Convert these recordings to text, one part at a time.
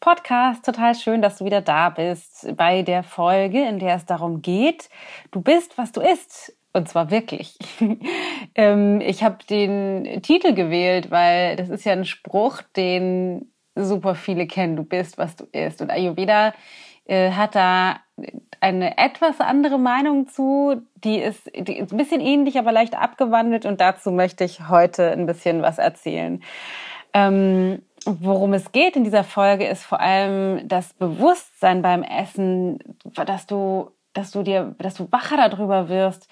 Podcast. Total schön, dass du wieder da bist bei der Folge, in der es darum geht, du bist, was du isst. Und zwar wirklich. Ähm, ich habe den Titel gewählt, weil das ist ja ein Spruch, den super viele kennen. Du bist, was du isst. Und Ayurveda äh, hat da eine etwas andere Meinung zu. Die ist, die ist ein bisschen ähnlich, aber leicht abgewandelt. Und dazu möchte ich heute ein bisschen was erzählen. Ähm, worum es geht in dieser Folge ist vor allem das Bewusstsein beim Essen, dass du, dass du dir, dass du wacher darüber wirst,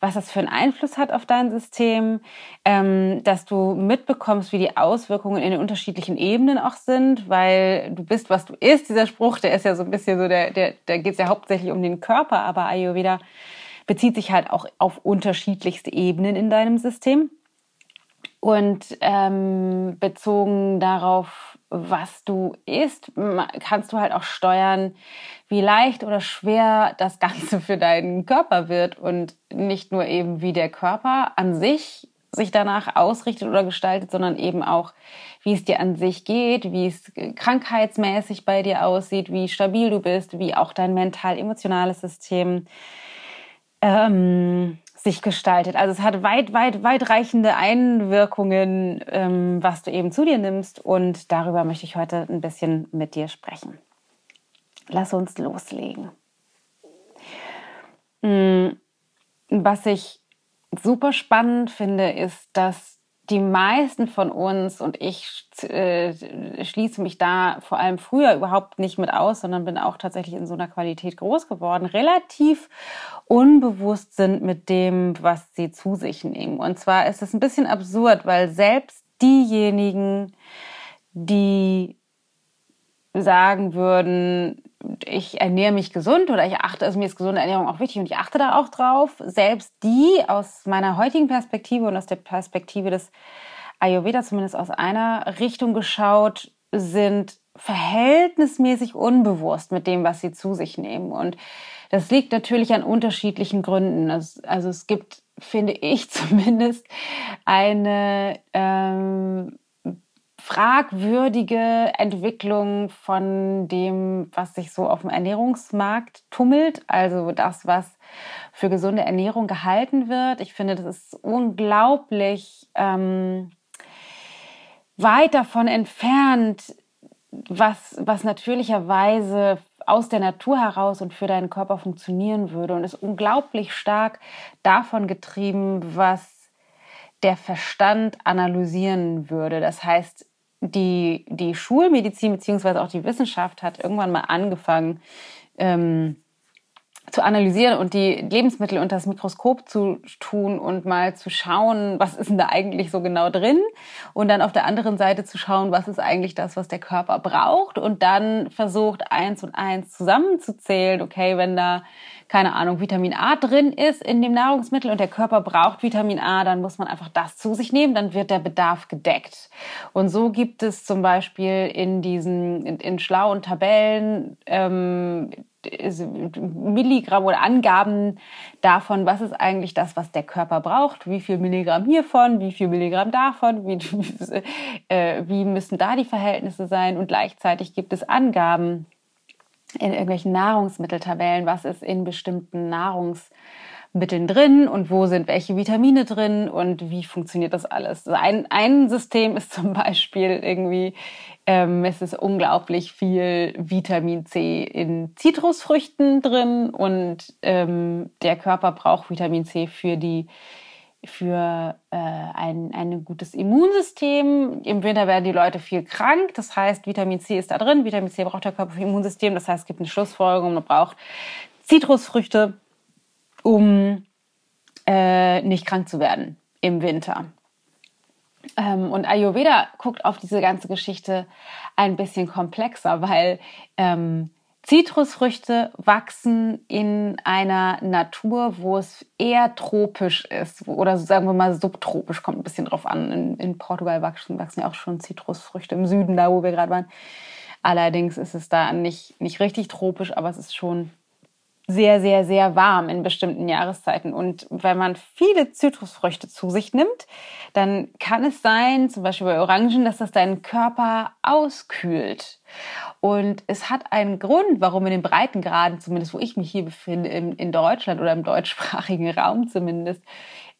was das für einen Einfluss hat auf dein System, ähm, dass du mitbekommst, wie die Auswirkungen in den unterschiedlichen Ebenen auch sind, weil du bist, was du isst. Dieser Spruch, der ist ja so ein bisschen so, der, der, da geht es ja hauptsächlich um den Körper, aber Ayurveda bezieht sich halt auch auf unterschiedlichste Ebenen in deinem System. Und ähm, bezogen darauf, was du isst, kannst du halt auch steuern, wie leicht oder schwer das Ganze für deinen Körper wird und nicht nur eben, wie der Körper an sich sich danach ausrichtet oder gestaltet, sondern eben auch, wie es dir an sich geht, wie es krankheitsmäßig bei dir aussieht, wie stabil du bist, wie auch dein mental-emotionales System ähm, sich gestaltet. Also es hat weit, weit, weitreichende Einwirkungen, ähm, was du eben zu dir nimmst. Und darüber möchte ich heute ein bisschen mit dir sprechen. Lass uns loslegen. Mm, was ich super spannend finde, ist, dass die meisten von uns und ich äh, schließe mich da vor allem früher überhaupt nicht mit aus, sondern bin auch tatsächlich in so einer Qualität groß geworden, relativ unbewusst sind mit dem, was sie zu sich nehmen. Und zwar ist es ein bisschen absurd, weil selbst diejenigen, die sagen würden, ich ernähre mich gesund oder ich achte, also mir ist gesunde Ernährung auch wichtig und ich achte da auch drauf. Selbst die aus meiner heutigen Perspektive und aus der Perspektive des Ayurveda zumindest aus einer Richtung geschaut, sind verhältnismäßig unbewusst mit dem, was sie zu sich nehmen. Und das liegt natürlich an unterschiedlichen Gründen. Also es gibt, finde ich zumindest, eine ähm, fragwürdige Entwicklung von dem, was sich so auf dem Ernährungsmarkt tummelt. Also das, was für gesunde Ernährung gehalten wird. Ich finde, das ist unglaublich ähm, weit davon entfernt, was, was natürlicherweise aus der Natur heraus und für deinen Körper funktionieren würde und ist unglaublich stark davon getrieben, was der Verstand analysieren würde. Das heißt, die, die Schulmedizin beziehungsweise auch die Wissenschaft hat irgendwann mal angefangen, ähm, zu analysieren und die Lebensmittel unter das Mikroskop zu tun und mal zu schauen, was ist denn da eigentlich so genau drin? Und dann auf der anderen Seite zu schauen, was ist eigentlich das, was der Körper braucht? Und dann versucht eins und eins zusammenzuzählen, okay, wenn da keine Ahnung, Vitamin A drin ist in dem Nahrungsmittel und der Körper braucht Vitamin A, dann muss man einfach das zu sich nehmen, dann wird der Bedarf gedeckt. Und so gibt es zum Beispiel in diesen, in, in schlauen Tabellen, ähm, Milligramm oder Angaben davon, was ist eigentlich das, was der Körper braucht, wie viel Milligramm hiervon, wie viel Milligramm davon, wie, äh, wie müssen da die Verhältnisse sein und gleichzeitig gibt es Angaben in irgendwelchen Nahrungsmitteltabellen, was ist in bestimmten Nahrungsmitteln drin und wo sind welche Vitamine drin und wie funktioniert das alles. Also ein, ein System ist zum Beispiel irgendwie, ähm, es ist unglaublich viel Vitamin C in Zitrusfrüchten drin und ähm, der Körper braucht Vitamin C für die für äh, ein, ein gutes Immunsystem. Im Winter werden die Leute viel krank. Das heißt, Vitamin C ist da drin. Vitamin C braucht der Körper für Immunsystem. Das heißt, es gibt eine Schlussfolgerung. Man braucht Zitrusfrüchte, um äh, nicht krank zu werden im Winter. Ähm, und Ayurveda guckt auf diese ganze Geschichte ein bisschen komplexer, weil ähm, Zitrusfrüchte wachsen in einer Natur, wo es eher tropisch ist oder sagen wir mal subtropisch, kommt ein bisschen drauf an. In, in Portugal wachsen, wachsen ja auch schon Zitrusfrüchte im Süden, da wo wir gerade waren. Allerdings ist es da nicht, nicht richtig tropisch, aber es ist schon sehr, sehr, sehr warm in bestimmten Jahreszeiten. Und wenn man viele Zitrusfrüchte zu sich nimmt, dann kann es sein, zum Beispiel bei Orangen, dass das deinen Körper auskühlt. Und es hat einen Grund, warum in den Breitengraden, zumindest wo ich mich hier befinde, in, in Deutschland oder im deutschsprachigen Raum zumindest,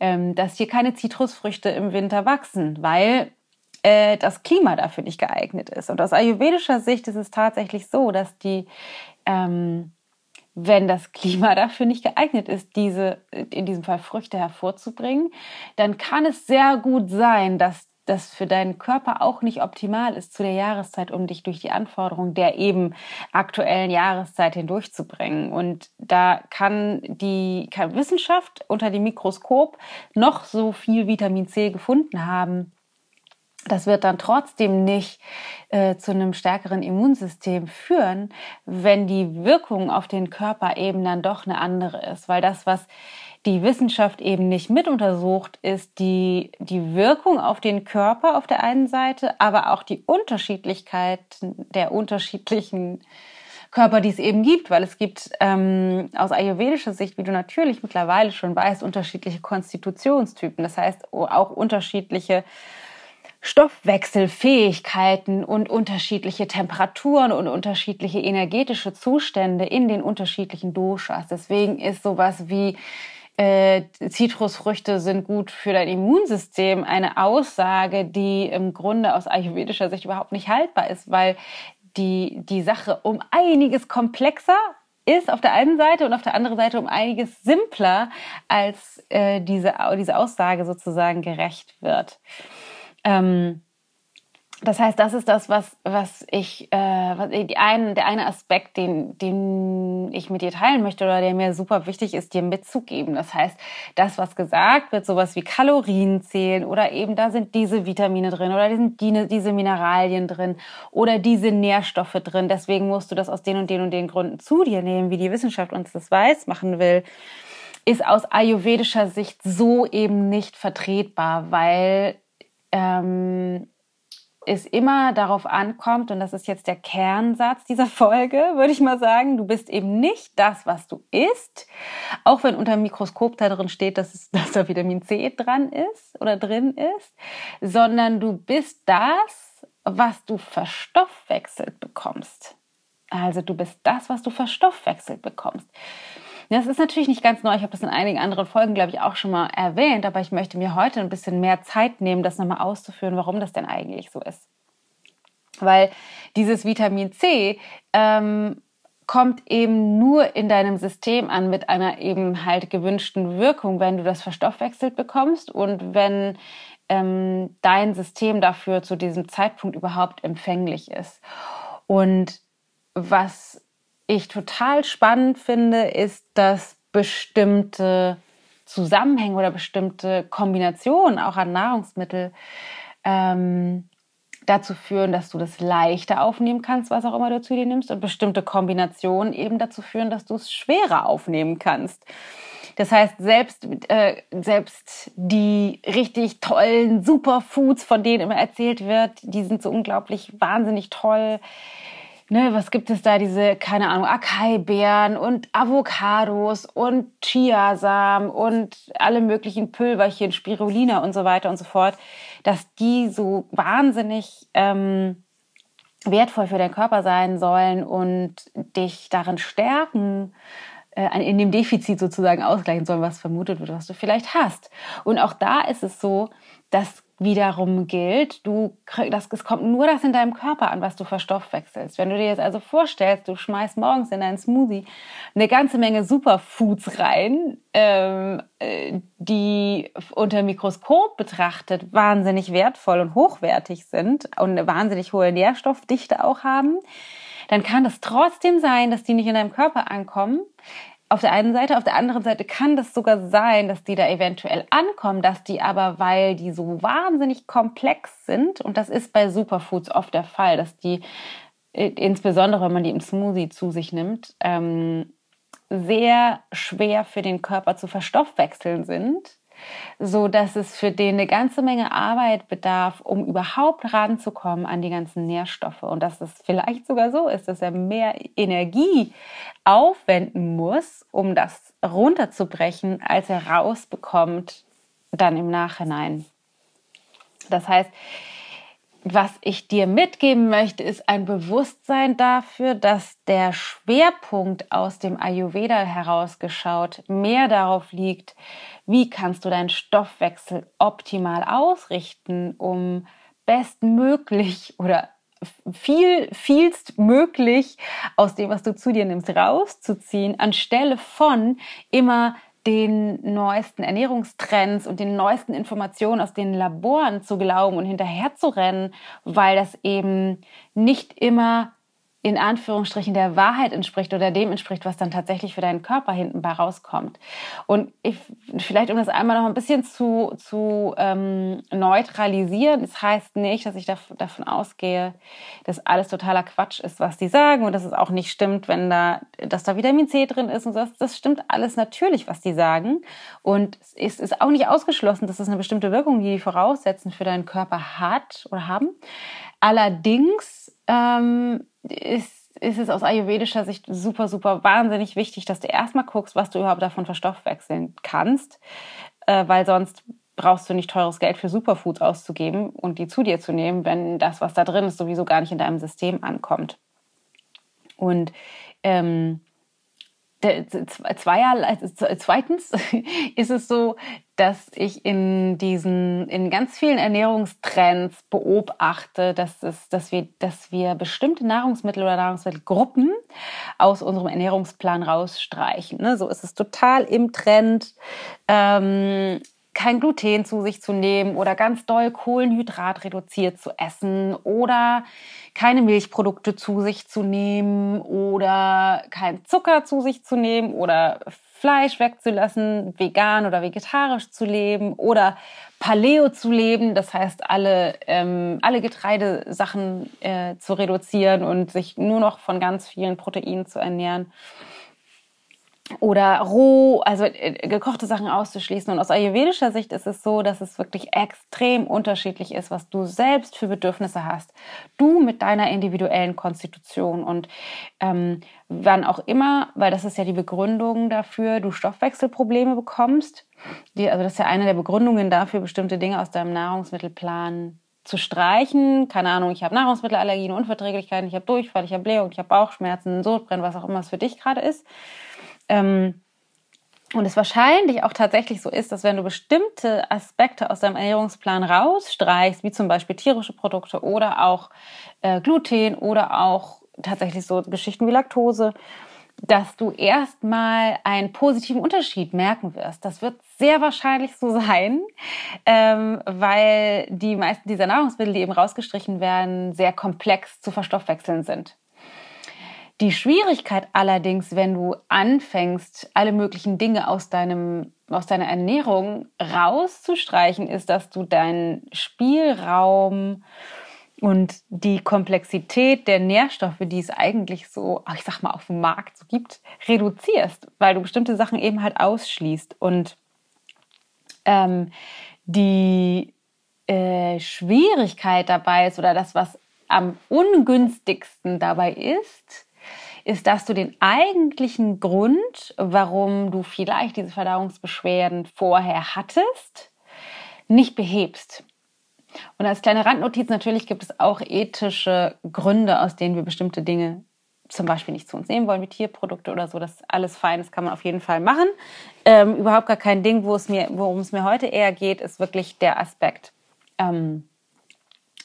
ähm, dass hier keine Zitrusfrüchte im Winter wachsen, weil äh, das Klima dafür nicht geeignet ist. Und aus ayurvedischer Sicht ist es tatsächlich so, dass die ähm, wenn das Klima dafür nicht geeignet ist, diese, in diesem Fall Früchte hervorzubringen, dann kann es sehr gut sein, dass das für deinen Körper auch nicht optimal ist zu der Jahreszeit, um dich durch die Anforderungen der eben aktuellen Jahreszeit hindurchzubringen. Und da kann die kann Wissenschaft unter dem Mikroskop noch so viel Vitamin C gefunden haben das wird dann trotzdem nicht äh, zu einem stärkeren Immunsystem führen, wenn die Wirkung auf den Körper eben dann doch eine andere ist. Weil das, was die Wissenschaft eben nicht mit untersucht, ist die, die Wirkung auf den Körper auf der einen Seite, aber auch die Unterschiedlichkeit der unterschiedlichen Körper, die es eben gibt, weil es gibt ähm, aus ayurvedischer Sicht, wie du natürlich mittlerweile schon weißt, unterschiedliche Konstitutionstypen. Das heißt auch unterschiedliche Stoffwechselfähigkeiten und unterschiedliche Temperaturen und unterschiedliche energetische Zustände in den unterschiedlichen Doshas. Deswegen ist sowas wie äh, Zitrusfrüchte sind gut für dein Immunsystem eine Aussage, die im Grunde aus ayurvedischer Sicht überhaupt nicht haltbar ist, weil die, die Sache um einiges komplexer ist auf der einen Seite und auf der anderen Seite um einiges simpler, als äh, diese, diese Aussage sozusagen gerecht wird. Ähm, das heißt, das ist das, was, was ich, äh, was, die ein, der eine Aspekt, den, den ich mit dir teilen möchte oder der mir super wichtig ist, dir mitzugeben. Das heißt, das, was gesagt wird, sowas wie Kalorien zählen oder eben da sind diese Vitamine drin oder sind die, diese Mineralien drin oder diese Nährstoffe drin. Deswegen musst du das aus den und den und den Gründen zu dir nehmen, wie die Wissenschaft uns das weiß machen will ist aus ayurvedischer Sicht so eben nicht vertretbar, weil ähm, es immer darauf ankommt, und das ist jetzt der Kernsatz dieser Folge, würde ich mal sagen, du bist eben nicht das, was du isst, auch wenn unter dem Mikroskop da drin steht, dass, es, dass da Vitamin C dran ist oder drin ist, sondern du bist das, was du verstoffwechselt bekommst. Also du bist das, was du verstoffwechselt bekommst. Das ist natürlich nicht ganz neu. Ich habe das in einigen anderen Folgen, glaube ich, auch schon mal erwähnt. Aber ich möchte mir heute ein bisschen mehr Zeit nehmen, das nochmal auszuführen, warum das denn eigentlich so ist. Weil dieses Vitamin C ähm, kommt eben nur in deinem System an mit einer eben halt gewünschten Wirkung, wenn du das verstoffwechselt bekommst und wenn ähm, dein System dafür zu diesem Zeitpunkt überhaupt empfänglich ist. Und was ich total spannend finde, ist, dass bestimmte Zusammenhänge oder bestimmte Kombinationen auch an Nahrungsmitteln ähm, dazu führen, dass du das leichter aufnehmen kannst, was auch immer du zu dir nimmst, und bestimmte Kombinationen eben dazu führen, dass du es schwerer aufnehmen kannst. Das heißt, selbst, äh, selbst die richtig tollen Superfoods, von denen immer erzählt wird, die sind so unglaublich wahnsinnig toll ne, was gibt es da, diese, keine Ahnung, Acai-Beeren und Avocados und Chiasamen und alle möglichen Pülverchen, Spirulina und so weiter und so fort, dass die so wahnsinnig ähm, wertvoll für deinen Körper sein sollen und dich darin stärken, äh, in dem Defizit sozusagen ausgleichen sollen, was vermutet wird, was du vielleicht hast. Und auch da ist es so, dass wiederum gilt, du, das, es kommt nur das in deinem Körper an, was du verstoffwechselst. Wenn du dir jetzt also vorstellst, du schmeißt morgens in deinen Smoothie eine ganze Menge Superfoods rein, ähm, äh, die unter Mikroskop betrachtet wahnsinnig wertvoll und hochwertig sind und eine wahnsinnig hohe Nährstoffdichte auch haben, dann kann es trotzdem sein, dass die nicht in deinem Körper ankommen, auf der einen Seite, auf der anderen Seite kann das sogar sein, dass die da eventuell ankommen, dass die aber, weil die so wahnsinnig komplex sind, und das ist bei Superfoods oft der Fall, dass die insbesondere wenn man die im Smoothie zu sich nimmt, ähm, sehr schwer für den Körper zu verstoffwechseln sind, so dass es für den eine ganze Menge Arbeit bedarf, um überhaupt ranzukommen an die ganzen Nährstoffe und dass es vielleicht sogar so ist, dass er mehr Energie aufwenden muss, um das runterzubrechen, als er rausbekommt dann im Nachhinein. Das heißt, was ich dir mitgeben möchte, ist ein Bewusstsein dafür, dass der Schwerpunkt aus dem Ayurveda herausgeschaut mehr darauf liegt, wie kannst du deinen Stoffwechsel optimal ausrichten, um bestmöglich oder viel, vielst möglich aus dem, was du zu dir nimmst, rauszuziehen, anstelle von immer den neuesten Ernährungstrends und den neuesten Informationen aus den Laboren zu glauben und hinterher zu rennen, weil das eben nicht immer in Anführungsstrichen der Wahrheit entspricht oder dem entspricht, was dann tatsächlich für deinen Körper hinten bei rauskommt. Und ich, vielleicht, um das einmal noch ein bisschen zu, zu ähm, neutralisieren, das heißt nicht, dass ich davon ausgehe, dass alles totaler Quatsch ist, was die sagen und dass es auch nicht stimmt, wenn da, dass da Vitamin C drin ist und so. Das stimmt alles natürlich, was die sagen. Und es ist auch nicht ausgeschlossen, dass es eine bestimmte Wirkung, die die voraussetzen, für deinen Körper hat oder haben. Allerdings ähm, ist, ist es aus ayurvedischer Sicht super, super wahnsinnig wichtig, dass du erstmal guckst, was du überhaupt davon verstoffwechseln kannst, äh, weil sonst brauchst du nicht teures Geld für Superfoods auszugeben und die zu dir zu nehmen, wenn das, was da drin ist, sowieso gar nicht in deinem System ankommt. Und ähm, Zweier, zweitens ist es so, dass ich in diesen, in ganz vielen Ernährungstrends beobachte, dass es, dass wir, dass wir bestimmte Nahrungsmittel oder Nahrungsmittelgruppen aus unserem Ernährungsplan rausstreichen. Ne? So ist es total im Trend, ähm, kein Gluten zu sich zu nehmen oder ganz doll Kohlenhydrat reduziert zu essen oder keine Milchprodukte zu sich zu nehmen oder kein Zucker zu sich zu nehmen oder Fleisch wegzulassen, vegan oder vegetarisch zu leben oder Paleo zu leben, das heißt alle, ähm, alle Getreidesachen äh, zu reduzieren und sich nur noch von ganz vielen Proteinen zu ernähren oder roh, also äh, gekochte Sachen auszuschließen. Und aus ayurvedischer Sicht ist es so, dass es wirklich extrem unterschiedlich ist, was du selbst für Bedürfnisse hast. Du mit deiner individuellen Konstitution und ähm, wann auch immer, weil das ist ja die Begründung dafür, du Stoffwechselprobleme bekommst. Die, also das ist ja eine der Begründungen dafür, bestimmte Dinge aus deinem Nahrungsmittelplan zu streichen. Keine Ahnung, ich habe Nahrungsmittelallergien, Unverträglichkeiten, ich habe Durchfall, ich habe Blähung, ich habe Bauchschmerzen, Sodbrennen, was auch immer es für dich gerade ist. Ähm, und es wahrscheinlich auch tatsächlich so ist, dass wenn du bestimmte Aspekte aus deinem Ernährungsplan rausstreichst, wie zum Beispiel tierische Produkte oder auch äh, Gluten oder auch tatsächlich so Geschichten wie Laktose, dass du erstmal einen positiven Unterschied merken wirst. Das wird sehr wahrscheinlich so sein, ähm, weil die meisten dieser Nahrungsmittel, die eben rausgestrichen werden, sehr komplex zu verstoffwechseln sind. Die Schwierigkeit allerdings, wenn du anfängst, alle möglichen Dinge aus deinem aus deiner Ernährung rauszustreichen, ist, dass du deinen Spielraum und die Komplexität der Nährstoffe, die es eigentlich so, ich sag mal, auf dem Markt so gibt, reduzierst, weil du bestimmte Sachen eben halt ausschließt. Und ähm, die äh, Schwierigkeit dabei ist oder das, was am ungünstigsten dabei ist, ist, dass du den eigentlichen Grund, warum du vielleicht diese Verdauungsbeschwerden vorher hattest, nicht behebst. Und als kleine Randnotiz, natürlich gibt es auch ethische Gründe, aus denen wir bestimmte Dinge zum Beispiel nicht zu uns nehmen wollen, wie Tierprodukte oder so. Das ist alles fein, das kann man auf jeden Fall machen. Ähm, überhaupt gar kein Ding, wo es mir, worum es mir heute eher geht, ist wirklich der Aspekt, ähm,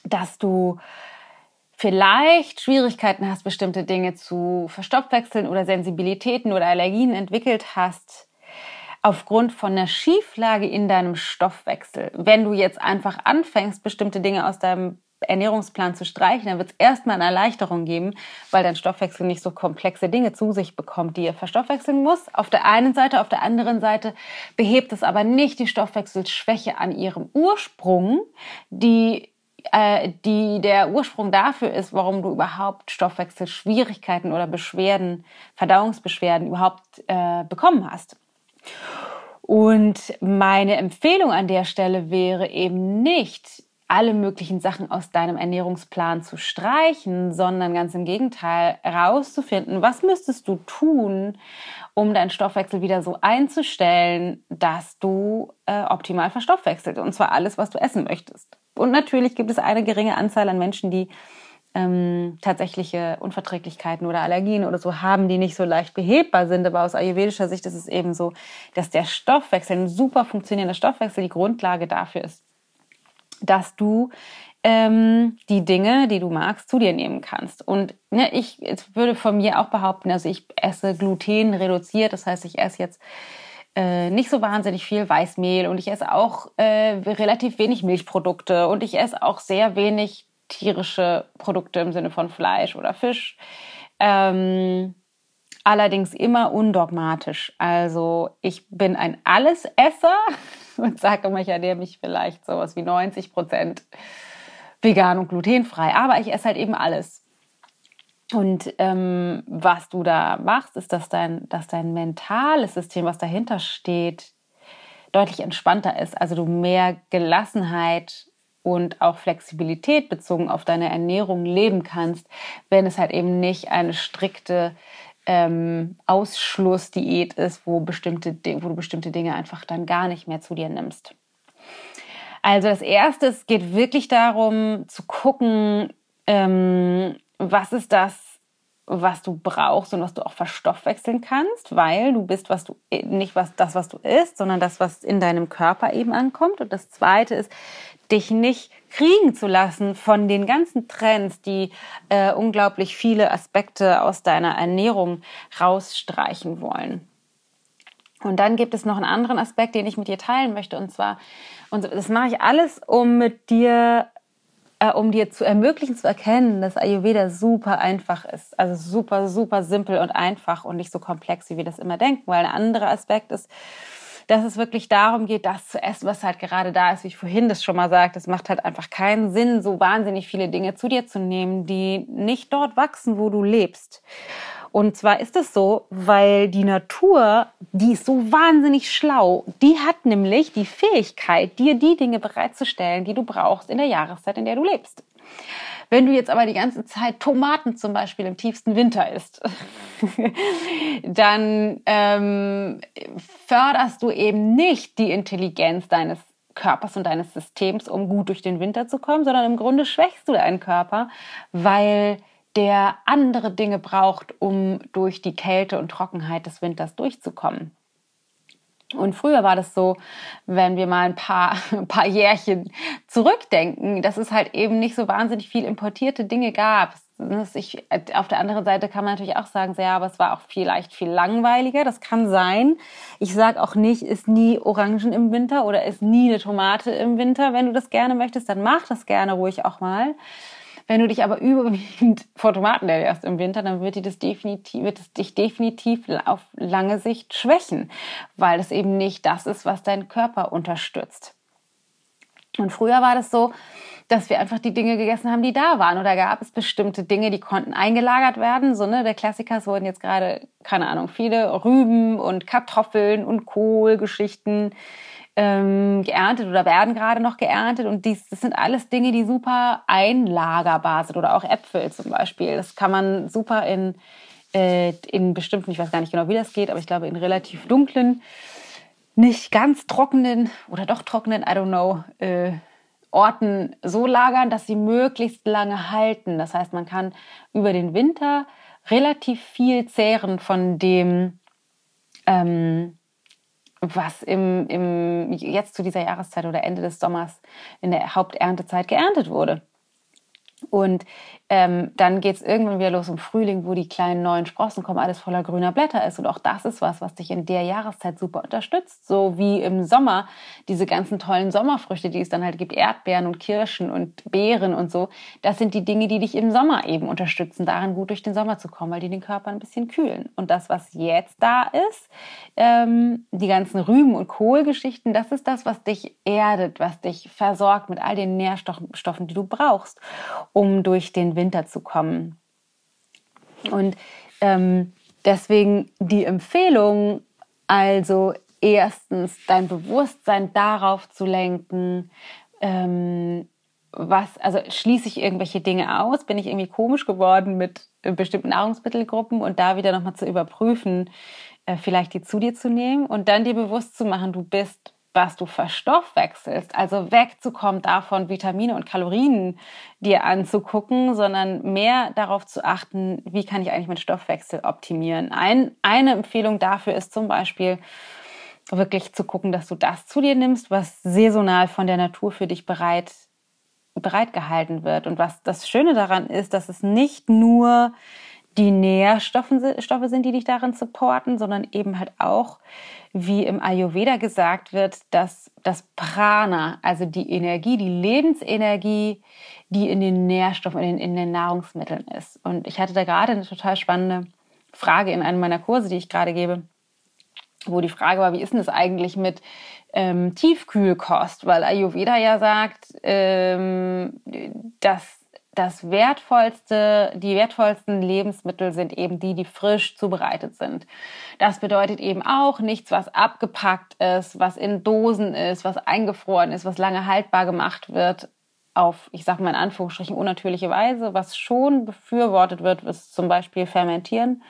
dass du vielleicht Schwierigkeiten hast, bestimmte Dinge zu verstoffwechseln oder Sensibilitäten oder Allergien entwickelt hast, aufgrund von einer Schieflage in deinem Stoffwechsel. Wenn du jetzt einfach anfängst, bestimmte Dinge aus deinem Ernährungsplan zu streichen, dann wird es erstmal eine Erleichterung geben, weil dein Stoffwechsel nicht so komplexe Dinge zu sich bekommt, die er verstoffwechseln muss. Auf der einen Seite, auf der anderen Seite behebt es aber nicht die Stoffwechselschwäche an ihrem Ursprung, die die der Ursprung dafür ist, warum du überhaupt Stoffwechselschwierigkeiten oder Beschwerden, Verdauungsbeschwerden überhaupt äh, bekommen hast. Und meine Empfehlung an der Stelle wäre eben nicht, alle möglichen Sachen aus deinem Ernährungsplan zu streichen, sondern ganz im Gegenteil herauszufinden, was müsstest du tun, um deinen Stoffwechsel wieder so einzustellen, dass du äh, optimal verstoffwechselt. Und zwar alles, was du essen möchtest. Und natürlich gibt es eine geringe Anzahl an Menschen, die ähm, tatsächliche Unverträglichkeiten oder Allergien oder so haben, die nicht so leicht behebbar sind. Aber aus ayurvedischer Sicht ist es eben so, dass der Stoffwechsel, ein super funktionierender Stoffwechsel, die Grundlage dafür ist, dass du ähm, die Dinge, die du magst, zu dir nehmen kannst. Und ne, ich würde von mir auch behaupten, also ich esse Gluten reduziert, das heißt, ich esse jetzt äh, nicht so wahnsinnig viel Weißmehl und ich esse auch äh, relativ wenig Milchprodukte und ich esse auch sehr wenig tierische Produkte im Sinne von Fleisch oder Fisch. Ähm, allerdings immer undogmatisch. Also ich bin ein Allesesser und sage immer, ich ernähre mich vielleicht sowas wie 90 Prozent vegan und glutenfrei. Aber ich esse halt eben alles. Und ähm, was du da machst, ist, dass dein, dass dein mentales System, was dahinter steht, deutlich entspannter ist. Also du mehr Gelassenheit und auch Flexibilität bezogen auf deine Ernährung leben kannst, wenn es halt eben nicht eine strikte ähm, Ausschlussdiät ist, wo, bestimmte, wo du bestimmte Dinge einfach dann gar nicht mehr zu dir nimmst. Also das Erste, es geht wirklich darum zu gucken, ähm, was ist das, was du brauchst und was du auch verstoffwechseln kannst, weil du bist, was du nicht was das, was du isst, sondern das, was in deinem Körper eben ankommt. Und das Zweite ist, dich nicht kriegen zu lassen von den ganzen Trends, die äh, unglaublich viele Aspekte aus deiner Ernährung rausstreichen wollen. Und dann gibt es noch einen anderen Aspekt, den ich mit dir teilen möchte, und zwar, und das mache ich alles, um mit dir äh, um dir zu ermöglichen zu erkennen, dass Ayurveda super einfach ist. Also super, super simpel und einfach und nicht so komplex, wie wir das immer denken. Weil ein anderer Aspekt ist, dass es wirklich darum geht, das zu essen, was halt gerade da ist, wie ich vorhin das schon mal sagte. Es macht halt einfach keinen Sinn, so wahnsinnig viele Dinge zu dir zu nehmen, die nicht dort wachsen, wo du lebst. Und zwar ist es so, weil die Natur, die ist so wahnsinnig schlau. Die hat nämlich die Fähigkeit, dir die Dinge bereitzustellen, die du brauchst in der Jahreszeit, in der du lebst. Wenn du jetzt aber die ganze Zeit Tomaten zum Beispiel im tiefsten Winter isst, dann ähm, förderst du eben nicht die Intelligenz deines Körpers und deines Systems, um gut durch den Winter zu kommen, sondern im Grunde schwächst du deinen Körper, weil der andere Dinge braucht, um durch die Kälte und Trockenheit des Winters durchzukommen. Und früher war das so, wenn wir mal ein paar, ein paar Jährchen zurückdenken, dass es halt eben nicht so wahnsinnig viel importierte Dinge gab. Ich, auf der anderen Seite kann man natürlich auch sagen, ja, aber es war auch vielleicht viel langweiliger. Das kann sein. Ich sage auch nicht, ist nie Orangen im Winter oder ist nie eine Tomate im Winter. Wenn du das gerne möchtest, dann mach das gerne ruhig auch mal. Wenn du dich aber überwiegend vor Tomaten ernährst im Winter, dann wird, das definitiv, wird es dich definitiv auf lange Sicht schwächen, weil es eben nicht das ist, was dein Körper unterstützt. Und früher war das so, dass wir einfach die Dinge gegessen haben, die da waren. Oder gab es bestimmte Dinge, die konnten eingelagert werden. So, ne, der Klassiker, es wurden jetzt gerade, keine Ahnung, viele Rüben und Kartoffeln und Kohlgeschichten ähm, geerntet oder werden gerade noch geerntet. Und dies, das sind alles Dinge, die super einlagerbar sind. Oder auch Äpfel zum Beispiel. Das kann man super in, äh, in bestimmten, ich weiß gar nicht genau, wie das geht, aber ich glaube in relativ dunklen, nicht ganz trockenen oder doch trockenen, I don't know, äh, Orten so lagern, dass sie möglichst lange halten. Das heißt, man kann über den Winter relativ viel zehren von dem, ähm, was im, im, jetzt zu dieser Jahreszeit oder Ende des Sommers in der Haupterntezeit geerntet wurde. Und ähm, dann geht es irgendwann wieder los im Frühling, wo die kleinen neuen Sprossen kommen, alles voller grüner Blätter ist. Und auch das ist was, was dich in der Jahreszeit super unterstützt. So wie im Sommer diese ganzen tollen Sommerfrüchte, die es dann halt gibt, Erdbeeren und Kirschen und Beeren und so. Das sind die Dinge, die dich im Sommer eben unterstützen, darin gut durch den Sommer zu kommen, weil die den Körper ein bisschen kühlen. Und das, was jetzt da ist, ähm, die ganzen Rüben- und Kohlgeschichten, das ist das, was dich erdet, was dich versorgt mit all den Nährstoffen, die du brauchst, um durch den Winter zu kommen. Und ähm, deswegen die Empfehlung, also erstens dein Bewusstsein darauf zu lenken, ähm, was, also schließe ich irgendwelche Dinge aus, bin ich irgendwie komisch geworden mit bestimmten Nahrungsmittelgruppen und da wieder nochmal zu überprüfen, äh, vielleicht die zu dir zu nehmen und dann dir bewusst zu machen, du bist was du verstoffwechselst, also wegzukommen davon, Vitamine und Kalorien dir anzugucken, sondern mehr darauf zu achten, wie kann ich eigentlich meinen Stoffwechsel optimieren. Ein, eine Empfehlung dafür ist zum Beispiel, wirklich zu gucken, dass du das zu dir nimmst, was saisonal von der Natur für dich bereit, bereitgehalten wird. Und was das Schöne daran ist, dass es nicht nur die Nährstoffe sind, die dich darin supporten, sondern eben halt auch, wie im Ayurveda gesagt wird, dass das Prana, also die Energie, die Lebensenergie, die in den Nährstoffen, in den, in den Nahrungsmitteln ist. Und ich hatte da gerade eine total spannende Frage in einem meiner Kurse, die ich gerade gebe, wo die Frage war, wie ist denn das eigentlich mit ähm, Tiefkühlkost? Weil Ayurveda ja sagt, ähm, dass das wertvollste, die wertvollsten Lebensmittel sind eben die, die frisch zubereitet sind. Das bedeutet eben auch nichts, was abgepackt ist, was in Dosen ist, was eingefroren ist, was lange haltbar gemacht wird auf, ich sage mal in Anführungsstrichen, unnatürliche Weise. Was schon befürwortet wird, ist zum Beispiel Fermentieren.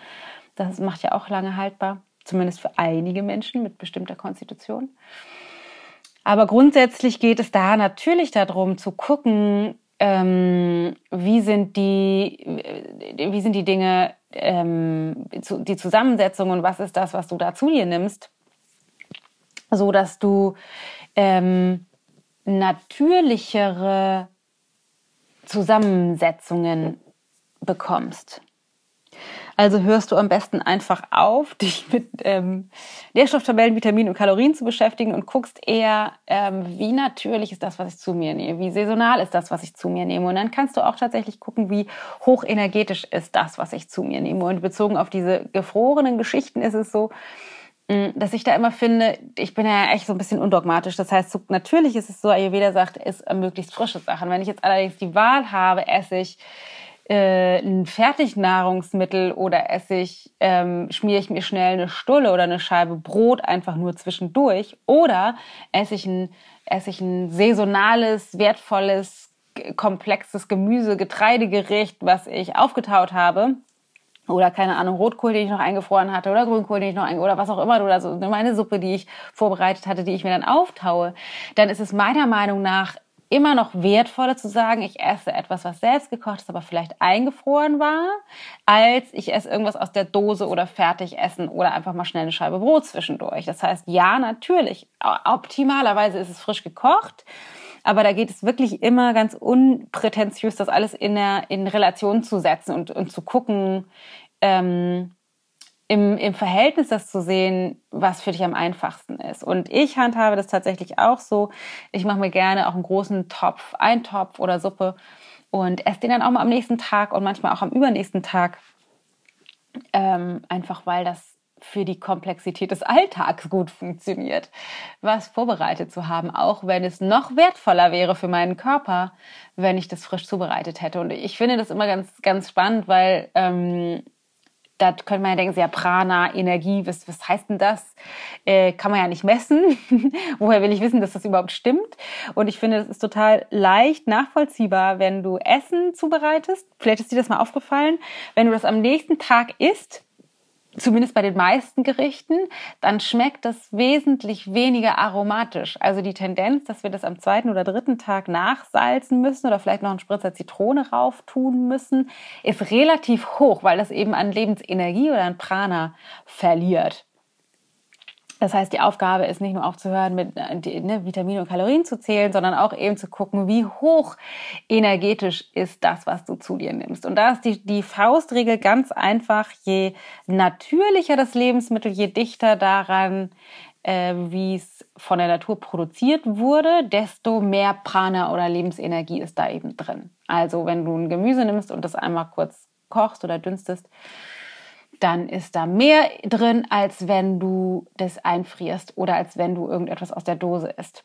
Das macht ja auch lange haltbar, zumindest für einige Menschen mit bestimmter Konstitution. Aber grundsätzlich geht es da natürlich darum zu gucken, ähm, wie sind die, wie sind die Dinge, ähm, die Zusammensetzung und was ist das, was du da zu dir nimmst, so dass du ähm, natürlichere Zusammensetzungen bekommst. Also hörst du am besten einfach auf, dich mit ähm, Nährstofftabellen, Vitaminen und Kalorien zu beschäftigen und guckst eher, ähm, wie natürlich ist das, was ich zu mir nehme, wie saisonal ist das, was ich zu mir nehme. Und dann kannst du auch tatsächlich gucken, wie hochenergetisch ist das, was ich zu mir nehme. Und bezogen auf diese gefrorenen Geschichten ist es so, mm, dass ich da immer finde, ich bin ja echt so ein bisschen undogmatisch. Das heißt, so, natürlich ist es so, Ayurveda sagt, ist möglichst frische Sachen. Wenn ich jetzt allerdings die Wahl habe, esse ich äh, ein Fertignahrungsmittel oder esse ich, ähm, schmiere ich mir schnell eine Stulle oder eine Scheibe Brot einfach nur zwischendurch oder esse ich ein, esse ich ein saisonales, wertvolles, komplexes Gemüse, Getreidegericht, was ich aufgetaut habe oder keine Ahnung, Rotkohl, den ich noch eingefroren hatte oder Grünkohl, den ich noch eingefroren oder was auch immer oder so meine Suppe, die ich vorbereitet hatte, die ich mir dann auftaue, dann ist es meiner Meinung nach immer noch wertvoller zu sagen, ich esse etwas, was selbst gekocht ist, aber vielleicht eingefroren war, als ich esse irgendwas aus der Dose oder fertig essen oder einfach mal schnell eine Scheibe Brot zwischendurch. Das heißt, ja, natürlich, optimalerweise ist es frisch gekocht. Aber da geht es wirklich immer ganz unprätentiös, das alles in, der, in Relation zu setzen und, und zu gucken, ähm, im, im Verhältnis das zu sehen, was für dich am einfachsten ist. Und ich handhabe das tatsächlich auch so. Ich mache mir gerne auch einen großen Topf, Eintopf oder Suppe und esse den dann auch mal am nächsten Tag und manchmal auch am übernächsten Tag. Ähm, einfach weil das für die Komplexität des Alltags gut funktioniert, was vorbereitet zu haben, auch wenn es noch wertvoller wäre für meinen Körper, wenn ich das frisch zubereitet hätte. Und ich finde das immer ganz, ganz spannend, weil ähm, da könnte man ja denken, ja, Prana, Energie, was, was heißt denn das? Äh, kann man ja nicht messen. Woher will ich wissen, dass das überhaupt stimmt? Und ich finde, das ist total leicht nachvollziehbar, wenn du Essen zubereitest. Vielleicht ist dir das mal aufgefallen. Wenn du das am nächsten Tag isst, zumindest bei den meisten Gerichten, dann schmeckt das wesentlich weniger aromatisch. Also die Tendenz, dass wir das am zweiten oder dritten Tag nachsalzen müssen oder vielleicht noch einen Spritzer Zitrone rauf tun müssen, ist relativ hoch, weil das eben an Lebensenergie oder an Prana verliert. Das heißt, die Aufgabe ist nicht nur aufzuhören, mit äh, ne, Vitamine und Kalorien zu zählen, sondern auch eben zu gucken, wie hoch energetisch ist das, was du zu dir nimmst. Und da ist die, die Faustregel ganz einfach, je natürlicher das Lebensmittel, je dichter daran, äh, wie es von der Natur produziert wurde, desto mehr Prana oder Lebensenergie ist da eben drin. Also wenn du ein Gemüse nimmst und das einmal kurz kochst oder dünstest, dann ist da mehr drin, als wenn du das einfrierst oder als wenn du irgendetwas aus der Dose isst.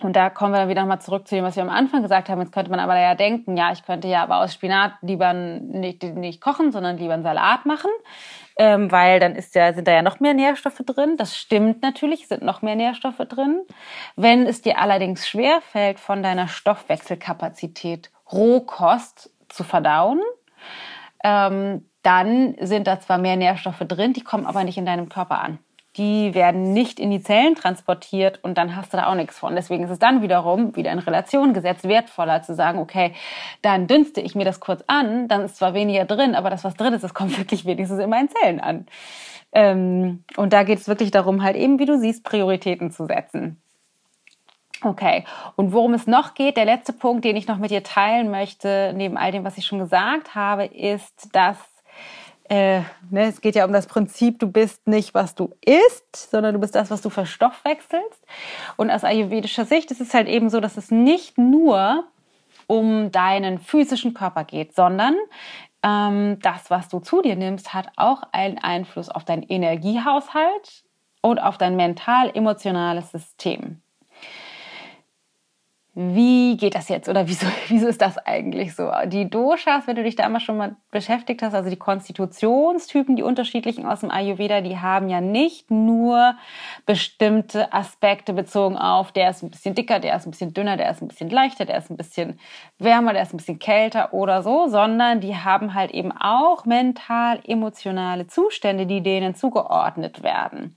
Und da kommen wir dann wieder mal zurück zu dem, was wir am Anfang gesagt haben. Jetzt könnte man aber ja denken, ja, ich könnte ja aber aus Spinat lieber nicht, nicht kochen, sondern lieber einen Salat machen, ähm, weil dann ist ja, sind da ja noch mehr Nährstoffe drin. Das stimmt natürlich, sind noch mehr Nährstoffe drin. Wenn es dir allerdings schwer fällt, von deiner Stoffwechselkapazität Rohkost zu verdauen, ähm, dann sind da zwar mehr Nährstoffe drin, die kommen aber nicht in deinem Körper an. Die werden nicht in die Zellen transportiert und dann hast du da auch nichts von. Deswegen ist es dann wiederum wieder in Relation gesetzt wertvoller zu sagen, okay, dann dünste ich mir das kurz an, dann ist zwar weniger drin, aber das, was drin ist, das kommt wirklich wenigstens in meinen Zellen an. Ähm, und da geht es wirklich darum, halt eben, wie du siehst, Prioritäten zu setzen. Okay, und worum es noch geht, der letzte Punkt, den ich noch mit dir teilen möchte, neben all dem, was ich schon gesagt habe, ist, dass äh, ne, es geht ja um das Prinzip, du bist nicht, was du isst, sondern du bist das, was du verstoffwechselst. Und aus ayurvedischer Sicht ist es halt eben so, dass es nicht nur um deinen physischen Körper geht, sondern ähm, das, was du zu dir nimmst, hat auch einen Einfluss auf deinen Energiehaushalt und auf dein mental-emotionales System wie geht das jetzt oder wieso, wieso ist das eigentlich so? Die Doshas, wenn du dich da mal schon mal beschäftigt hast, also die Konstitutionstypen, die unterschiedlichen aus dem Ayurveda, die haben ja nicht nur bestimmte Aspekte bezogen auf, der ist ein bisschen dicker, der ist ein bisschen dünner, der ist ein bisschen leichter, der ist ein bisschen wärmer, der ist ein bisschen kälter oder so, sondern die haben halt eben auch mental emotionale Zustände, die denen zugeordnet werden.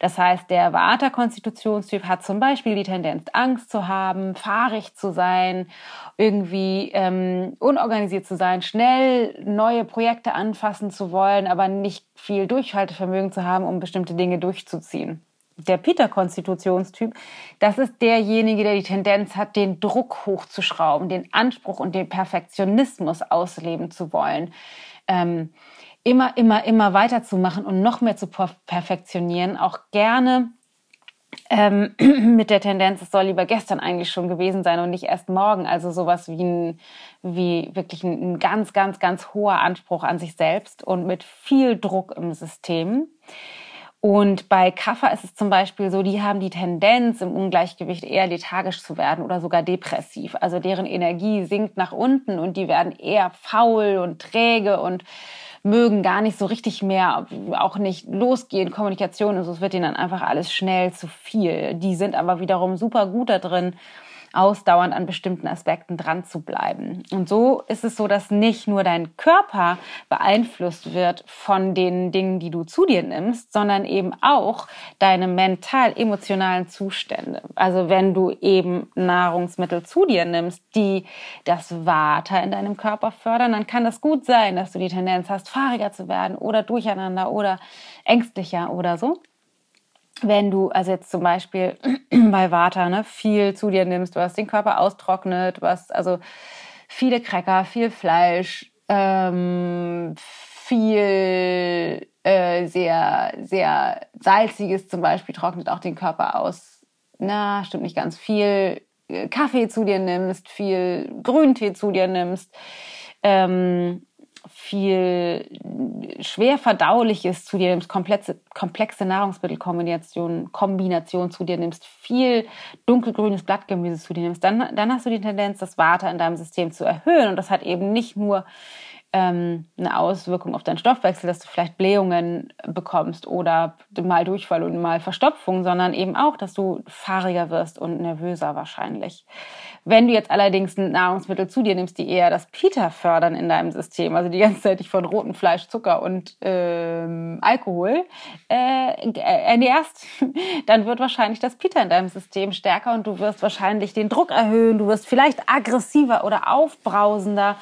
Das heißt, der Vata-Konstitutionstyp hat zum Beispiel die Tendenz, Angst zu haben, fahrig zu sein, irgendwie ähm, unorganisiert zu sein, schnell neue Projekte anfassen zu wollen, aber nicht viel Durchhaltevermögen zu haben, um bestimmte Dinge durchzuziehen. Der Peter-Konstitutionstyp, das ist derjenige, der die Tendenz hat, den Druck hochzuschrauben, den Anspruch und den Perfektionismus ausleben zu wollen. Ähm, immer, immer, immer weiterzumachen und noch mehr zu perfektionieren. Auch gerne ähm, mit der Tendenz, es soll lieber gestern eigentlich schon gewesen sein und nicht erst morgen. Also sowas wie, ein, wie wirklich ein, ein ganz, ganz, ganz hoher Anspruch an sich selbst und mit viel Druck im System. Und bei Kaffer ist es zum Beispiel so, die haben die Tendenz, im Ungleichgewicht eher lethargisch zu werden oder sogar depressiv. Also deren Energie sinkt nach unten und die werden eher faul und träge und mögen gar nicht so richtig mehr, auch nicht losgehen, Kommunikation und so. Es wird ihnen dann einfach alles schnell zu viel. Die sind aber wiederum super gut da drin, ausdauernd an bestimmten Aspekten dran zu bleiben. Und so ist es so, dass nicht nur dein Körper beeinflusst wird von den Dingen, die du zu dir nimmst, sondern eben auch deine mental-emotionalen Zustände. Also wenn du eben Nahrungsmittel zu dir nimmst, die das Vata in deinem Körper fördern, dann kann das gut sein, dass du die Tendenz hast, fahriger zu werden oder durcheinander oder ängstlicher oder so wenn du also jetzt zum Beispiel bei Vata ne, viel zu dir nimmst, was den Körper austrocknet, was also viele Cracker, viel Fleisch, ähm, viel äh, sehr sehr salziges zum Beispiel trocknet auch den Körper aus. Na, stimmt nicht ganz. Viel äh, Kaffee zu dir nimmst, viel Grüntee zu dir nimmst. Ähm, viel schwer verdauliches zu dir nimmst, komplexe, komplexe Nahrungsmittelkombinationen Kombination zu dir nimmst, viel dunkelgrünes Blattgemüse zu dir nimmst, dann, dann hast du die Tendenz, das Water in deinem System zu erhöhen. Und das hat eben nicht nur ähm, eine Auswirkung auf deinen Stoffwechsel, dass du vielleicht Blähungen bekommst oder mal Durchfall und mal Verstopfung, sondern eben auch, dass du fahriger wirst und nervöser wahrscheinlich. Wenn du jetzt allerdings ein Nahrungsmittel zu dir nimmst, die eher das Pita fördern in deinem System, also die ganze Zeit dich von rotem Fleisch, Zucker und ähm, Alkohol äh, ernährst, dann wird wahrscheinlich das Pita in deinem System stärker und du wirst wahrscheinlich den Druck erhöhen, du wirst vielleicht aggressiver oder aufbrausender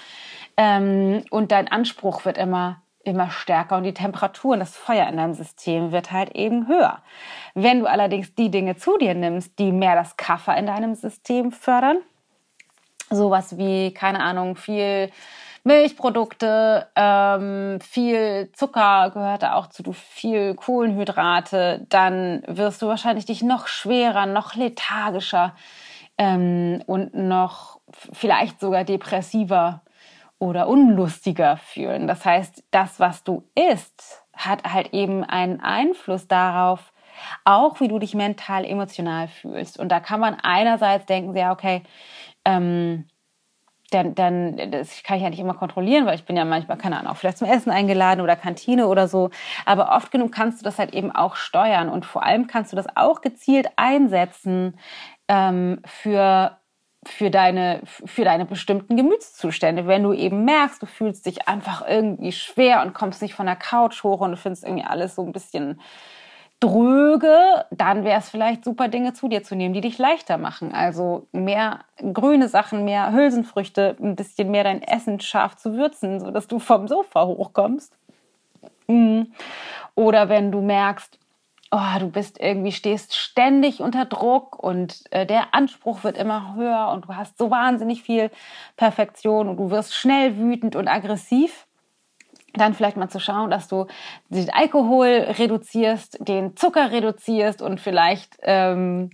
ähm, und dein Anspruch wird immer immer stärker und die Temperatur und das Feuer in deinem System wird halt eben höher. Wenn du allerdings die Dinge zu dir nimmst, die mehr das Kaffer in deinem System fördern, sowas wie, keine Ahnung, viel Milchprodukte, ähm, viel Zucker gehört da auch zu, viel Kohlenhydrate, dann wirst du wahrscheinlich dich noch schwerer, noch lethargischer ähm, und noch vielleicht sogar depressiver oder unlustiger fühlen. Das heißt, das, was du isst, hat halt eben einen Einfluss darauf, auch wie du dich mental, emotional fühlst. Und da kann man einerseits denken, ja, okay, ähm, dann, dann das kann ich ja nicht immer kontrollieren, weil ich bin ja manchmal, keine Ahnung, vielleicht zum Essen eingeladen oder Kantine oder so. Aber oft genug kannst du das halt eben auch steuern und vor allem kannst du das auch gezielt einsetzen ähm, für für deine, für deine bestimmten Gemütszustände. Wenn du eben merkst, du fühlst dich einfach irgendwie schwer und kommst nicht von der Couch hoch und du findest irgendwie alles so ein bisschen dröge, dann wäre es vielleicht super, Dinge zu dir zu nehmen, die dich leichter machen. Also mehr grüne Sachen, mehr Hülsenfrüchte, ein bisschen mehr dein Essen scharf zu würzen, sodass du vom Sofa hochkommst. Mm. Oder wenn du merkst, oh, du bist irgendwie, stehst ständig unter Druck und äh, der Anspruch wird immer höher und du hast so wahnsinnig viel Perfektion und du wirst schnell wütend und aggressiv dann vielleicht mal zu schauen, dass du den Alkohol reduzierst, den Zucker reduzierst und vielleicht, ähm,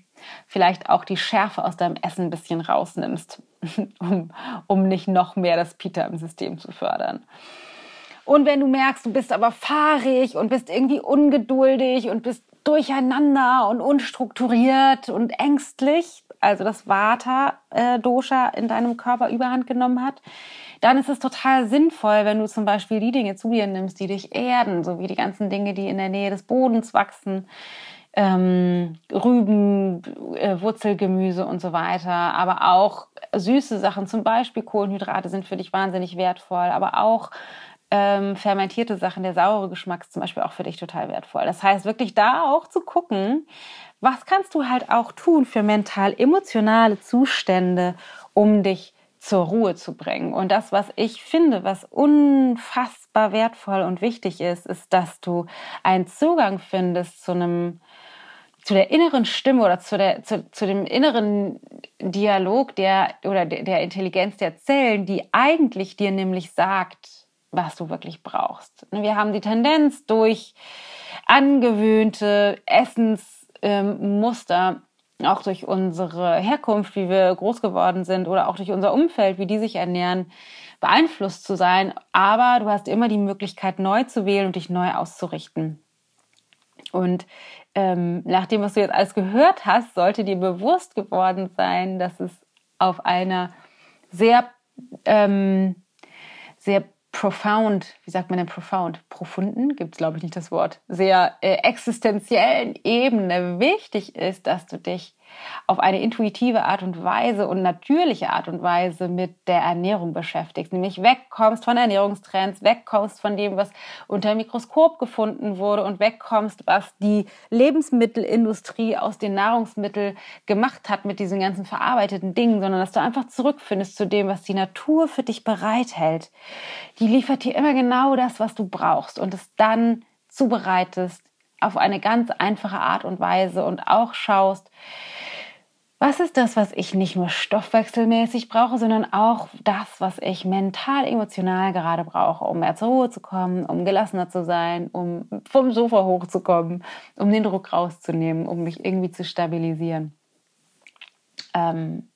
vielleicht auch die Schärfe aus deinem Essen ein bisschen rausnimmst, um, um nicht noch mehr das Pita im System zu fördern. Und wenn du merkst, du bist aber fahrig und bist irgendwie ungeduldig und bist durcheinander und unstrukturiert und ängstlich, also das Vata-Dosha in deinem Körper überhand genommen hat, dann ist es total sinnvoll, wenn du zum Beispiel die Dinge zu dir nimmst, die dich erden, so wie die ganzen Dinge, die in der Nähe des Bodens wachsen, ähm, Rüben, äh, Wurzelgemüse und so weiter, aber auch süße Sachen, zum Beispiel Kohlenhydrate sind für dich wahnsinnig wertvoll, aber auch ähm, fermentierte Sachen, der saure Geschmack ist zum Beispiel auch für dich total wertvoll. Das heißt, wirklich da auch zu gucken, was kannst du halt auch tun für mental-emotionale Zustände, um dich zur Ruhe zu bringen. Und das, was ich finde, was unfassbar wertvoll und wichtig ist, ist, dass du einen Zugang findest zu einem zu der inneren Stimme oder zu, der, zu, zu dem inneren Dialog der, oder der, der Intelligenz der Zellen, die eigentlich dir nämlich sagt, was du wirklich brauchst. Wir haben die Tendenz durch angewöhnte Essensmuster, ähm, auch durch unsere Herkunft, wie wir groß geworden sind oder auch durch unser Umfeld, wie die sich ernähren, beeinflusst zu sein. Aber du hast immer die Möglichkeit, neu zu wählen und dich neu auszurichten. Und ähm, nach dem, was du jetzt alles gehört hast, sollte dir bewusst geworden sein, dass es auf einer sehr, ähm, sehr profound, wie sagt man denn profound? Profunden, gibt es glaube ich nicht das Wort, sehr äh, existenziellen Ebene wichtig ist, dass du dich auf eine intuitive Art und Weise und natürliche Art und Weise mit der Ernährung beschäftigst, nämlich wegkommst von Ernährungstrends, wegkommst von dem, was unter dem Mikroskop gefunden wurde und wegkommst, was die Lebensmittelindustrie aus den Nahrungsmitteln gemacht hat mit diesen ganzen verarbeiteten Dingen, sondern dass du einfach zurückfindest zu dem, was die Natur für dich bereithält. Die liefert dir immer genau das, was du brauchst und es dann zubereitest auf eine ganz einfache Art und Weise und auch schaust, was ist das, was ich nicht nur stoffwechselmäßig brauche, sondern auch das, was ich mental, emotional gerade brauche, um mehr zur Ruhe zu kommen, um gelassener zu sein, um vom Sofa hochzukommen, um den Druck rauszunehmen, um mich irgendwie zu stabilisieren. Ähm,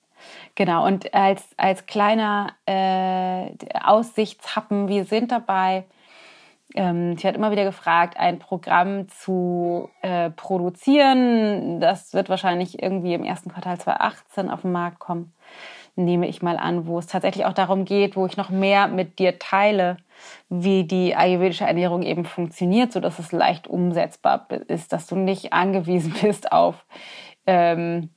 genau, und als, als kleiner äh, Aussichtshappen, wir sind dabei, ähm, sie hat immer wieder gefragt, ein Programm zu äh, produzieren. Das wird wahrscheinlich irgendwie im ersten Quartal 2018 auf den Markt kommen, nehme ich mal an, wo es tatsächlich auch darum geht, wo ich noch mehr mit dir teile, wie die ayurvedische Ernährung eben funktioniert, sodass es leicht umsetzbar ist, dass du nicht angewiesen bist auf ähm,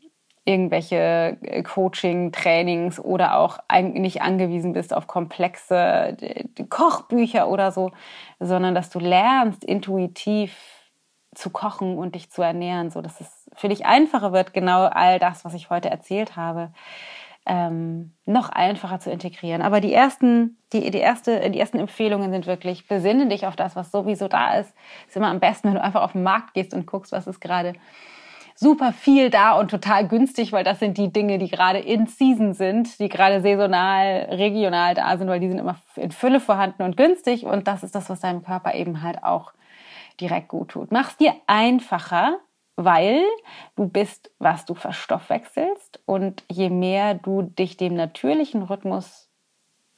irgendwelche äh, Coaching, Trainings oder auch nicht angewiesen bist auf komplexe Kochbücher oder so, sondern dass du lernst, intuitiv zu kochen und dich zu ernähren, so dass es für dich einfacher wird, genau all das, was ich heute erzählt habe, ähm, noch einfacher zu integrieren. Aber die ersten, die, die, erste, die ersten Empfehlungen sind wirklich, besinne dich auf das, was sowieso da ist. Ist immer am besten, wenn du einfach auf den Markt gehst und guckst, was ist gerade super viel da und total günstig, weil das sind die Dinge, die gerade in Season sind, die gerade saisonal, regional da sind, weil die sind immer in Fülle vorhanden und günstig und das ist das, was deinem Körper eben halt auch direkt gut tut. Mach's dir einfacher, weil du bist, was du verstoffwechselst und je mehr du dich dem natürlichen Rhythmus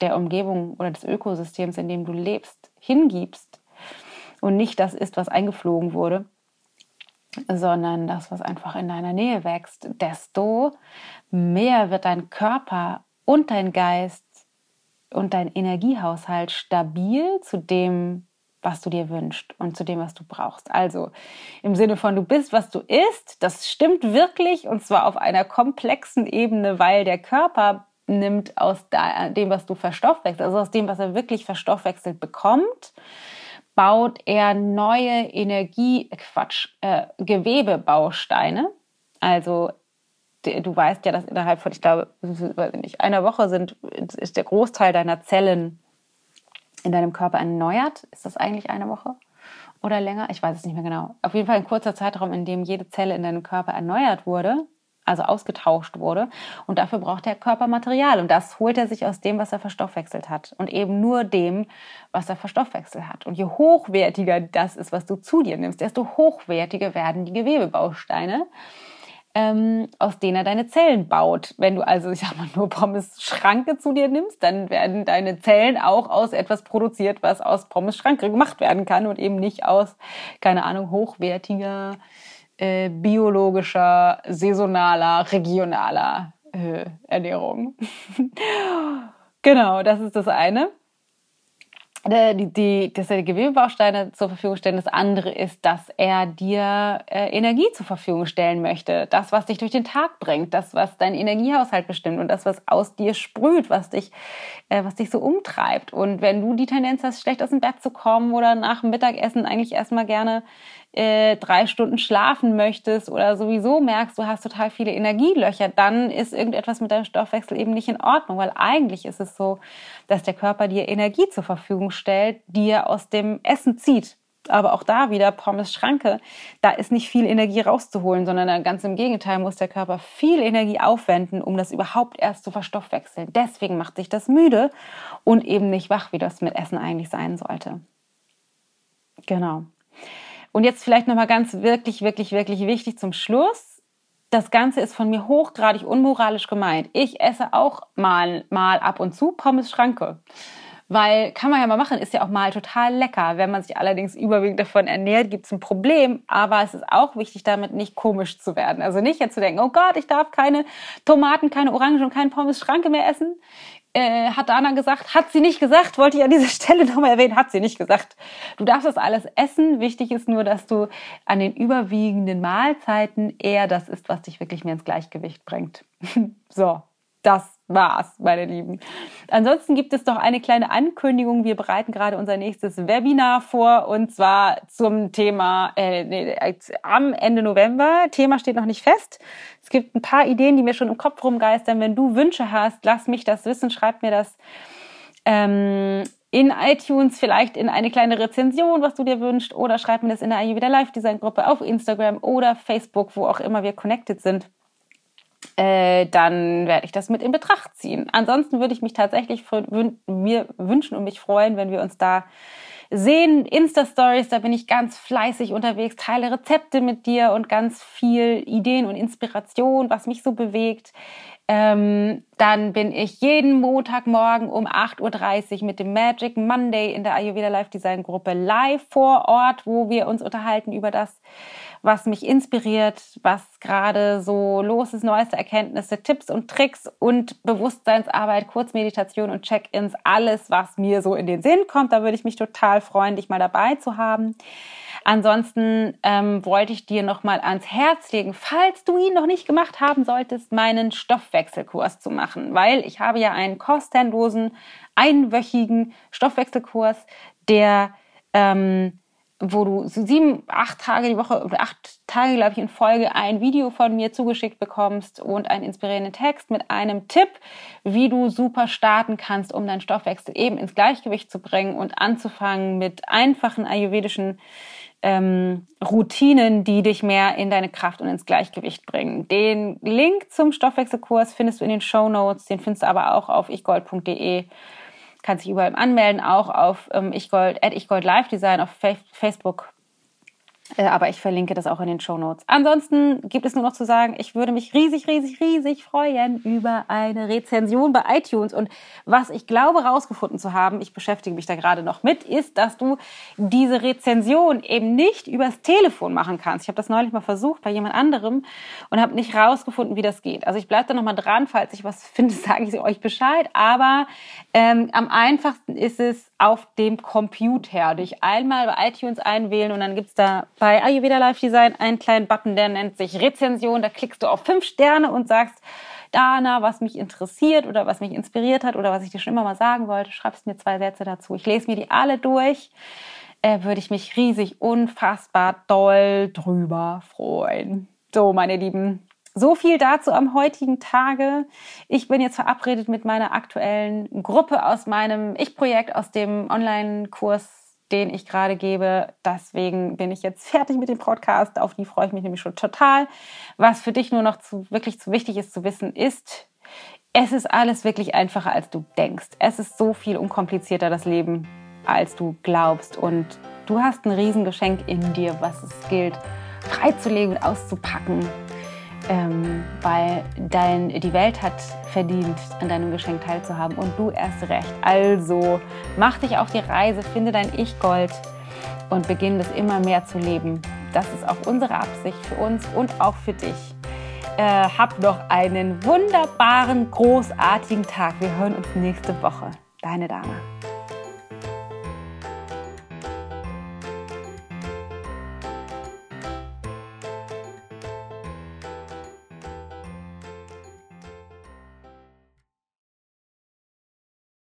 der Umgebung oder des Ökosystems, in dem du lebst, hingibst und nicht das ist, was eingeflogen wurde, sondern das, was einfach in deiner Nähe wächst, desto mehr wird dein Körper und dein Geist und dein Energiehaushalt stabil zu dem, was du dir wünschst und zu dem, was du brauchst. Also im Sinne von du bist, was du isst, das stimmt wirklich und zwar auf einer komplexen Ebene, weil der Körper nimmt aus dem, was du verstoffwechselst, also aus dem, was er wirklich verstoffwechselt bekommt, baut er neue Energie, Quatsch, äh, Gewebebausteine. Also du weißt ja, dass innerhalb von, ich glaube, nicht, einer Woche sind, ist der Großteil deiner Zellen in deinem Körper erneuert. Ist das eigentlich eine Woche oder länger? Ich weiß es nicht mehr genau. Auf jeden Fall ein kurzer Zeitraum, in dem jede Zelle in deinem Körper erneuert wurde also ausgetauscht wurde. Und dafür braucht der Körper Material. Und das holt er sich aus dem, was er verstoffwechselt hat. Und eben nur dem, was er verstoffwechselt hat. Und je hochwertiger das ist, was du zu dir nimmst, desto hochwertiger werden die Gewebebausteine, ähm, aus denen er deine Zellen baut. Wenn du also, ich sag mal, nur Pommes Schranke zu dir nimmst, dann werden deine Zellen auch aus etwas produziert, was aus Pommes Schranke gemacht werden kann und eben nicht aus, keine Ahnung, hochwertiger äh, biologischer, saisonaler, regionaler äh, Ernährung. genau, das ist das eine. Äh, die, die, dass er die Gewebebausteine zur Verfügung stellt. Das andere ist, dass er dir äh, Energie zur Verfügung stellen möchte. Das, was dich durch den Tag bringt, das, was deinen Energiehaushalt bestimmt und das, was aus dir sprüht, was dich, äh, was dich so umtreibt. Und wenn du die Tendenz hast, schlecht aus dem Bett zu kommen oder nach dem Mittagessen eigentlich erstmal gerne äh, drei Stunden schlafen möchtest oder sowieso merkst, du hast total viele Energielöcher, dann ist irgendetwas mit deinem Stoffwechsel eben nicht in Ordnung, weil eigentlich ist es so, dass der Körper dir Energie zur Verfügung stellt, die er aus dem Essen zieht. Aber auch da wieder Pommes Schranke, da ist nicht viel Energie rauszuholen, sondern ganz im Gegenteil muss der Körper viel Energie aufwenden, um das überhaupt erst zu verstoffwechseln. Deswegen macht sich das müde und eben nicht wach, wie das mit Essen eigentlich sein sollte. Genau. Und jetzt vielleicht nochmal ganz wirklich, wirklich, wirklich wichtig zum Schluss. Das Ganze ist von mir hochgradig unmoralisch gemeint. Ich esse auch mal, mal ab und zu Pommes Schranke. Weil kann man ja mal machen, ist ja auch mal total lecker. Wenn man sich allerdings überwiegend davon ernährt, gibt es ein Problem. Aber es ist auch wichtig, damit nicht komisch zu werden. Also nicht jetzt zu denken, oh Gott, ich darf keine Tomaten, keine Orangen und keinen Pommes Schranke mehr essen äh, hat Dana gesagt, hat sie nicht gesagt, wollte ich an dieser Stelle nochmal erwähnen, hat sie nicht gesagt. Du darfst das alles essen. Wichtig ist nur, dass du an den überwiegenden Mahlzeiten eher das isst, was dich wirklich mehr ins Gleichgewicht bringt. so, das war's, meine Lieben. Ansonsten gibt es noch eine kleine Ankündigung. Wir bereiten gerade unser nächstes Webinar vor und zwar zum Thema äh, nee, am Ende November. Thema steht noch nicht fest. Es gibt ein paar Ideen, die mir schon im Kopf rumgeistern. Wenn du Wünsche hast, lass mich das wissen, schreib mir das ähm, in iTunes vielleicht in eine kleine Rezension, was du dir wünschst, oder schreib mir das in der Ayurveda Live Design Gruppe auf Instagram oder Facebook, wo auch immer wir connected sind äh, dann werde ich das mit in Betracht ziehen. Ansonsten würde ich mich tatsächlich wün mir wünschen und mich freuen, wenn wir uns da sehen. Insta-Stories, da bin ich ganz fleißig unterwegs, teile Rezepte mit dir und ganz viel Ideen und Inspiration, was mich so bewegt. Ähm, dann bin ich jeden Montagmorgen um 8.30 Uhr mit dem Magic Monday in der Ayurveda Live Design Gruppe live vor Ort, wo wir uns unterhalten über das, was mich inspiriert, was gerade so los ist, neueste Erkenntnisse, Tipps und Tricks und Bewusstseinsarbeit, Kurzmeditation und Check-ins, alles, was mir so in den Sinn kommt. Da würde ich mich total freuen, dich mal dabei zu haben. Ansonsten ähm, wollte ich dir noch mal ans Herz legen, falls du ihn noch nicht gemacht haben solltest, meinen Stoffwechselkurs zu machen, weil ich habe ja einen kostenlosen einwöchigen Stoffwechselkurs, der ähm, wo du sieben, acht Tage die Woche oder acht Tage, glaube ich, in Folge ein Video von mir zugeschickt bekommst und einen inspirierenden Text mit einem Tipp, wie du super starten kannst, um deinen Stoffwechsel eben ins Gleichgewicht zu bringen und anzufangen mit einfachen ayurvedischen ähm, Routinen, die dich mehr in deine Kraft und ins Gleichgewicht bringen. Den Link zum Stoffwechselkurs findest du in den Show Notes, den findest du aber auch auf ichgold.de kannst dich überall anmelden, auch auf ähm, ichgold, at ichgold Live Design auf Facebook aber ich verlinke das auch in den Show Notes. Ansonsten gibt es nur noch zu sagen, ich würde mich riesig, riesig, riesig freuen über eine Rezension bei iTunes. Und was ich glaube herausgefunden zu haben, ich beschäftige mich da gerade noch mit, ist, dass du diese Rezension eben nicht übers Telefon machen kannst. Ich habe das neulich mal versucht bei jemand anderem und habe nicht herausgefunden, wie das geht. Also ich bleibe da nochmal dran, falls ich was finde, sage ich euch Bescheid. Aber ähm, am einfachsten ist es auf dem Computer. Dich einmal bei iTunes einwählen und dann gibt's da bei Ayurveda Live Design einen kleinen Button, der nennt sich Rezension. Da klickst du auf fünf Sterne und sagst, Dana, was mich interessiert oder was mich inspiriert hat oder was ich dir schon immer mal sagen wollte, schreibst mir zwei Sätze dazu. Ich lese mir die alle durch. Äh, würde ich mich riesig, unfassbar doll drüber freuen. So, meine Lieben, so viel dazu am heutigen Tage. Ich bin jetzt verabredet mit meiner aktuellen Gruppe aus meinem Ich-Projekt, aus dem Online-Kurs, den ich gerade gebe. Deswegen bin ich jetzt fertig mit dem Podcast. Auf die freue ich mich nämlich schon total. Was für dich nur noch zu, wirklich zu wichtig ist zu wissen, ist, es ist alles wirklich einfacher, als du denkst. Es ist so viel unkomplizierter, das Leben, als du glaubst. Und du hast ein Riesengeschenk in dir, was es gilt, freizulegen und auszupacken ähm, weil dein, die Welt hat verdient, an deinem Geschenk teilzuhaben und du erst recht. Also mach dich auf die Reise, finde dein Ich-Gold und beginne es immer mehr zu leben. Das ist auch unsere Absicht für uns und auch für dich. Äh, hab noch einen wunderbaren, großartigen Tag. Wir hören uns nächste Woche. Deine Dana.